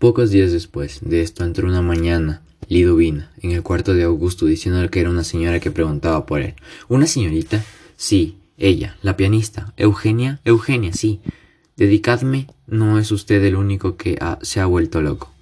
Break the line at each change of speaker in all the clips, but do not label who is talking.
Pocos días después de esto entró una mañana Liduvina en el cuarto de Augusto diciéndole que era una señora que preguntaba por él. ¿Una señorita? Sí, ella, la pianista. Eugenia, Eugenia, sí. Dedicadme, no es usted el único que se ha vuelto loco.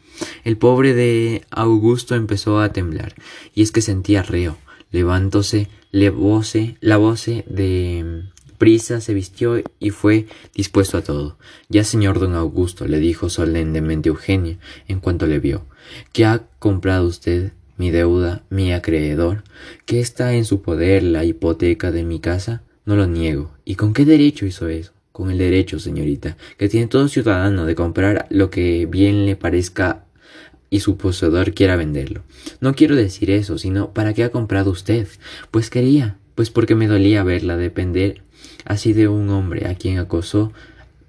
El pobre de Augusto empezó a temblar, y es que sentía reo. Levantóse, levóse, lavóse de prisa, se vistió y fue dispuesto a todo. Ya señor don Augusto, le dijo solemnemente Eugenia, en cuanto le vio, ¿qué ha comprado usted? Mi deuda, mi acreedor, que está en su poder la hipoteca de mi casa, no lo niego. ¿Y con qué derecho hizo eso? Con el derecho, señorita, que tiene todo ciudadano de comprar lo que bien le parezca y su poseedor quiera venderlo. No quiero decir eso, sino ¿para qué ha comprado usted? Pues quería, pues porque me dolía verla depender así de un hombre a quien acosó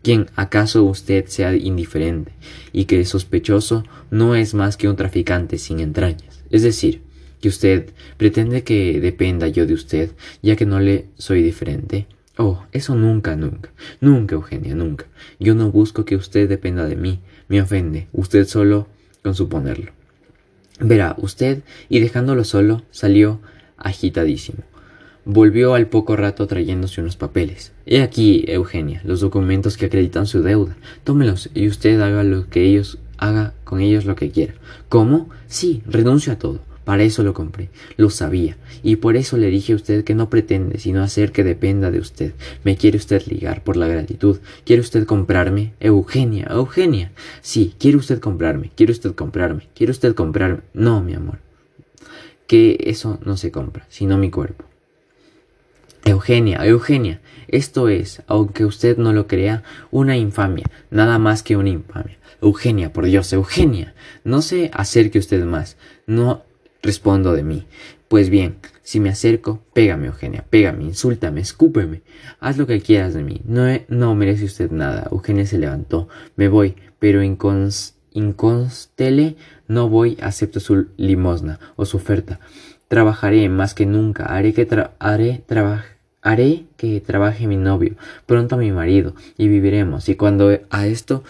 quien acaso usted sea indiferente y que sospechoso no es más que un traficante sin entrañas. Es decir, que usted pretende que dependa yo de usted, ya que no le soy diferente. Oh, eso nunca, nunca, nunca, Eugenia, nunca. Yo no busco que usted dependa de mí. Me ofende, usted solo con suponerlo. Verá, usted, y dejándolo solo, salió agitadísimo. Volvió al poco rato trayéndose unos papeles. He aquí, Eugenia, los documentos que acreditan su deuda. Tómelos y usted haga lo que ellos haga con ellos lo que quiera. ¿Cómo? Sí, renuncio a todo. Para eso lo compré. Lo sabía. Y por eso le dije a usted que no pretende sino hacer que dependa de usted. Me quiere usted ligar por la gratitud. ¿Quiere usted comprarme? Eugenia, Eugenia. Sí, quiere usted comprarme. Quiere usted comprarme. Quiere usted comprarme. No, mi amor. Que eso no se compra, sino mi cuerpo. Eugenia, Eugenia, esto es, aunque usted no lo crea, una infamia, nada más que una infamia. Eugenia, por Dios, Eugenia, no se acerque usted más, no respondo de mí. Pues bien, si me acerco, pégame, Eugenia, pégame, insúltame, escúpeme, haz lo que quieras de mí. No, no merece usted nada. Eugenia se levantó. Me voy, pero inconstele no voy, acepto su limosna o su oferta. Trabajaré más que nunca, haré que haré haré que trabaje mi novio, pronto mi marido, y viviremos. Y cuando a esto,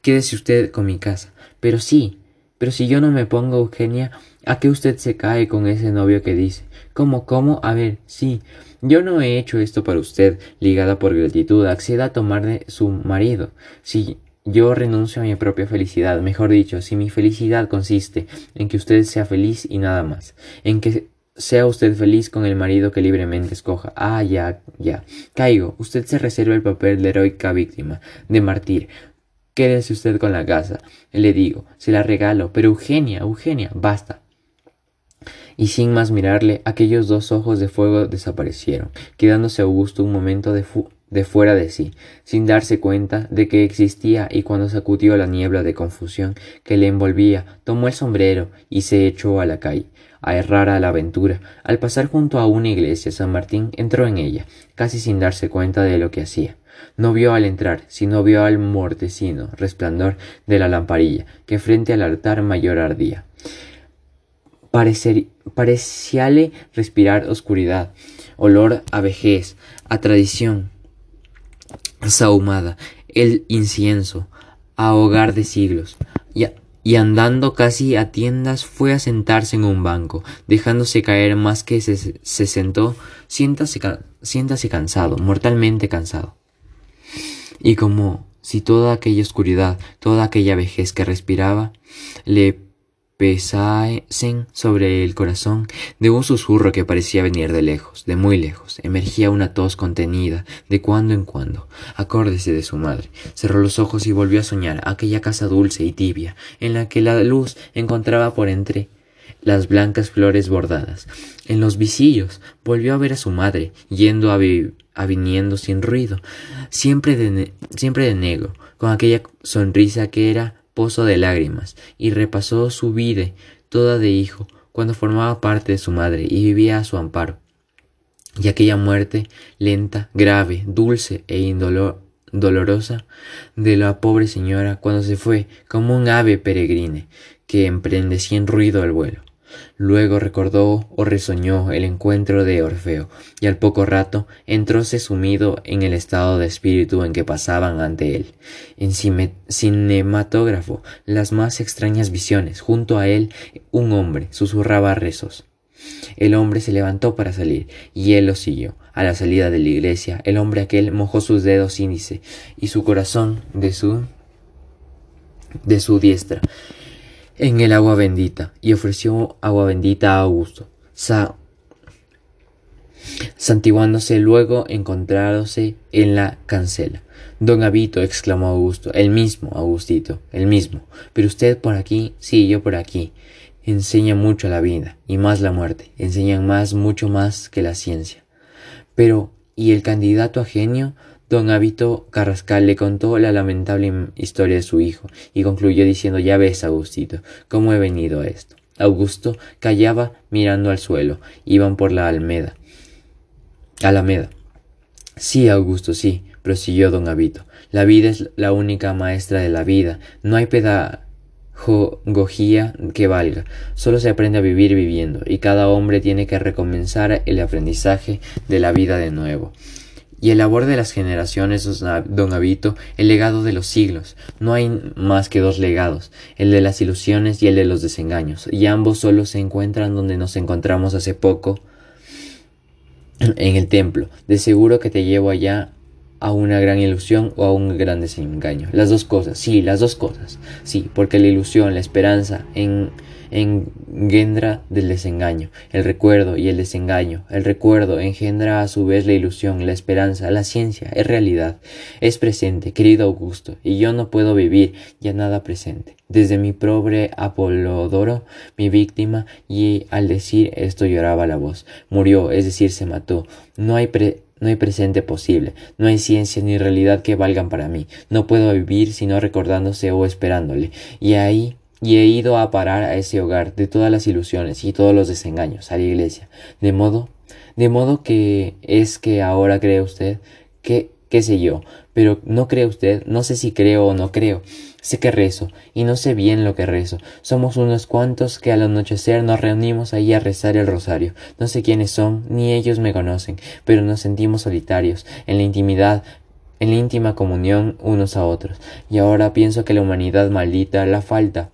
quédese usted con mi casa. Pero sí, pero si yo no me pongo, Eugenia, ¿a qué usted se cae con ese novio que dice? ¿Cómo, cómo? A ver, sí. Yo no he hecho esto para usted, ligada por gratitud, acceda a tomar de su marido. Si yo renuncio a mi propia felicidad, mejor dicho, si mi felicidad consiste en que usted sea feliz y nada más, en que sea usted feliz con el marido que libremente escoja. Ah, ya, ya. Caigo. Usted se reserva el papel de heroica víctima, de martir. Quédese usted con la casa. Le digo, se la regalo. Pero Eugenia, Eugenia, basta. Y sin más mirarle, aquellos dos ojos de fuego desaparecieron, quedándose Augusto un momento de, de fuera de sí, sin darse cuenta de que existía y cuando sacudió la niebla de confusión que le envolvía, tomó el sombrero y se echó a la calle, a errar a la aventura. Al pasar junto a una iglesia, San Martín entró en ella, casi sin darse cuenta de lo que hacía. No vio al entrar, sino vio al mortecino resplandor de la lamparilla, que frente al altar mayor ardía. parecíale respirar oscuridad, olor a vejez, a tradición, sahumada, el incienso, a hogar de siglos, y, andando casi a tiendas fue a sentarse en un banco, dejándose caer más que se, se sentó, siéntase, siéntase cansado, mortalmente cansado. Y como si toda aquella oscuridad, toda aquella vejez que respiraba, le pesasen sobre el corazón de un susurro que parecía venir de lejos, de muy lejos. Emergía una tos contenida, de cuando en cuando. Acórdese de su madre. Cerró los ojos y volvió a soñar aquella casa dulce y tibia, en la que la luz encontraba por entre las blancas flores bordadas. En los visillos volvió a ver a su madre, yendo a, viniendo sin ruido, siempre de, siempre de negro, con aquella sonrisa que era pozo de lágrimas, y repasó su vida toda de hijo, cuando formaba parte de su madre y vivía a su amparo. Y aquella muerte lenta, grave, dulce e indolorosa de la pobre señora cuando se fue como un ave peregrine que emprende sin ruido el vuelo. Luego recordó o resoñó el encuentro de Orfeo, y al poco rato entróse sumido en el estado de espíritu en que pasaban ante él, en cinematógrafo, las más extrañas visiones. Junto a él un hombre susurraba rezos. El hombre se levantó para salir, y él lo siguió. A la salida de la iglesia, el hombre aquel mojó sus dedos índice y su corazón de su de su diestra en el agua bendita y ofreció agua bendita a Augusto, santiguándose luego encontrándose en la cancela. Don Abito, exclamó Augusto, el mismo, Augustito, el mismo. Pero usted por aquí, sí, yo por aquí. Enseña mucho la vida, y más la muerte, enseñan más, mucho más que la ciencia. Pero, ¿y el candidato a genio? Don Hábito Carrascal le contó la lamentable historia de su hijo y concluyó diciendo Ya ves, Augustito, cómo he venido a esto. Augusto callaba mirando al suelo. Iban por la Almeda. Alameda. Sí, Augusto, sí, prosiguió don Habito. La vida es la única maestra de la vida. No hay pedagogía que valga. Solo se aprende a vivir viviendo, y cada hombre tiene que recomenzar el aprendizaje de la vida de nuevo y el labor de las generaciones, don Abito, el legado de los siglos. No hay más que dos legados, el de las ilusiones y el de los desengaños, y ambos solo se encuentran donde nos encontramos hace poco en el templo. De seguro que te llevo allá a una gran ilusión o a un gran desengaño. Las dos cosas, sí, las dos cosas. Sí, porque la ilusión, la esperanza en engendra del desengaño, el recuerdo y el desengaño. El recuerdo engendra a su vez la ilusión, la esperanza, la ciencia, es realidad, es presente, querido Augusto, y yo no puedo vivir ya nada presente. Desde mi pobre Apolodoro, mi víctima, y al decir esto lloraba la voz. Murió, es decir, se mató. No hay no hay presente posible, no hay ciencia ni realidad que valgan para mí. No puedo vivir sino recordándose o esperándole. Y ahí y he ido a parar a ese hogar de todas las ilusiones y todos los desengaños, a la iglesia. De modo, de modo que es que ahora cree usted que, qué sé yo, pero no cree usted, no sé si creo o no creo. Sé que rezo, y no sé bien lo que rezo. Somos unos cuantos que al anochecer nos reunimos ahí a rezar el rosario. No sé quiénes son, ni ellos me conocen, pero nos sentimos solitarios, en la intimidad, en la íntima comunión unos a otros. Y ahora pienso que la humanidad maldita, la falta,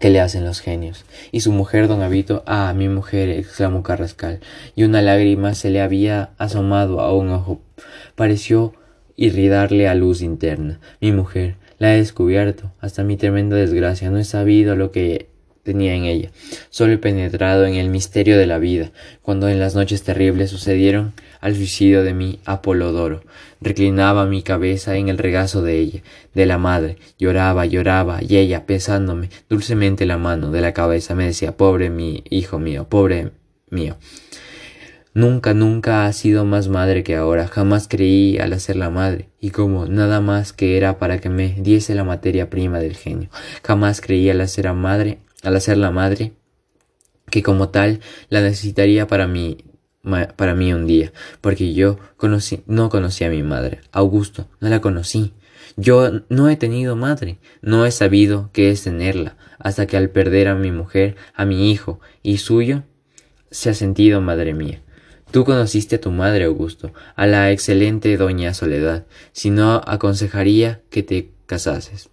¿Qué le hacen los genios? Y su mujer, don Abito, ah, mi mujer, exclamó Carrascal, y una lágrima se le había asomado a un ojo. Pareció irridarle a luz interna. Mi mujer, la he descubierto. Hasta mi tremenda desgracia no he sabido lo que tenía en ella. Solo he penetrado en el misterio de la vida, cuando en las noches terribles sucedieron al suicidio de mi Apolodoro. Reclinaba mi cabeza en el regazo de ella, de la madre, lloraba, lloraba, y ella, pesándome dulcemente la mano de la cabeza, me decía pobre mi hijo mío, pobre mío. Nunca, nunca ha sido más madre que ahora. Jamás creí al hacerla madre, y como nada más que era para que me diese la materia prima del genio. Jamás creí al hacer a madre al hacerla madre, que como tal la necesitaría para mí, para mí un día, porque yo conocí, no conocí a mi madre, Augusto, no la conocí. Yo no he tenido madre, no he sabido qué es tenerla, hasta que al perder a mi mujer, a mi hijo y suyo, se ha sentido madre mía. Tú conociste a tu madre, Augusto, a la excelente doña Soledad, si no aconsejaría que te casases.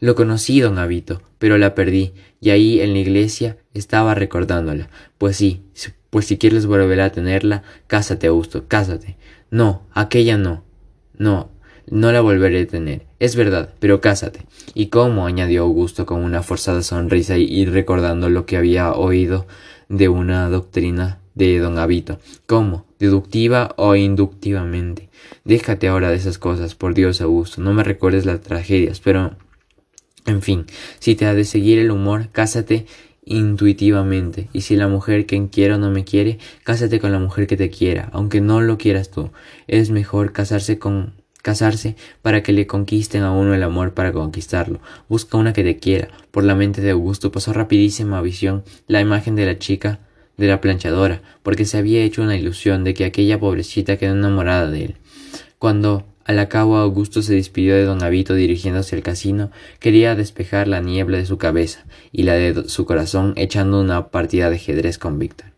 Lo conocí, don Abito, pero la perdí, y ahí en la iglesia estaba recordándola. Pues sí, pues si quieres volver a tenerla, cásate, Augusto, cásate. No, aquella no. No, no la volveré a tener. Es verdad, pero cásate. ¿Y cómo? añadió Augusto con una forzada sonrisa y recordando lo que había oído de una doctrina de don Abito. ¿Cómo? ¿Deductiva o inductivamente? Déjate ahora de esas cosas, por Dios, Augusto. No me recuerdes las tragedias, pero en fin, si te ha de seguir el humor, cásate intuitivamente. Y si la mujer que quiero no me quiere, cásate con la mujer que te quiera, aunque no lo quieras tú. Es mejor casarse con casarse para que le conquisten a uno el amor para conquistarlo. Busca una que te quiera. Por la mente de Augusto pasó rapidísima visión la imagen de la chica de la planchadora, porque se había hecho una ilusión de que aquella pobrecita quedó enamorada de él. Cuando Al cabo Augusto se despidió de don Avito dirigiéndose al casino, quería despejar la niebla de su cabeza y la de su corazón echando una partida de ajedrez con Víctor.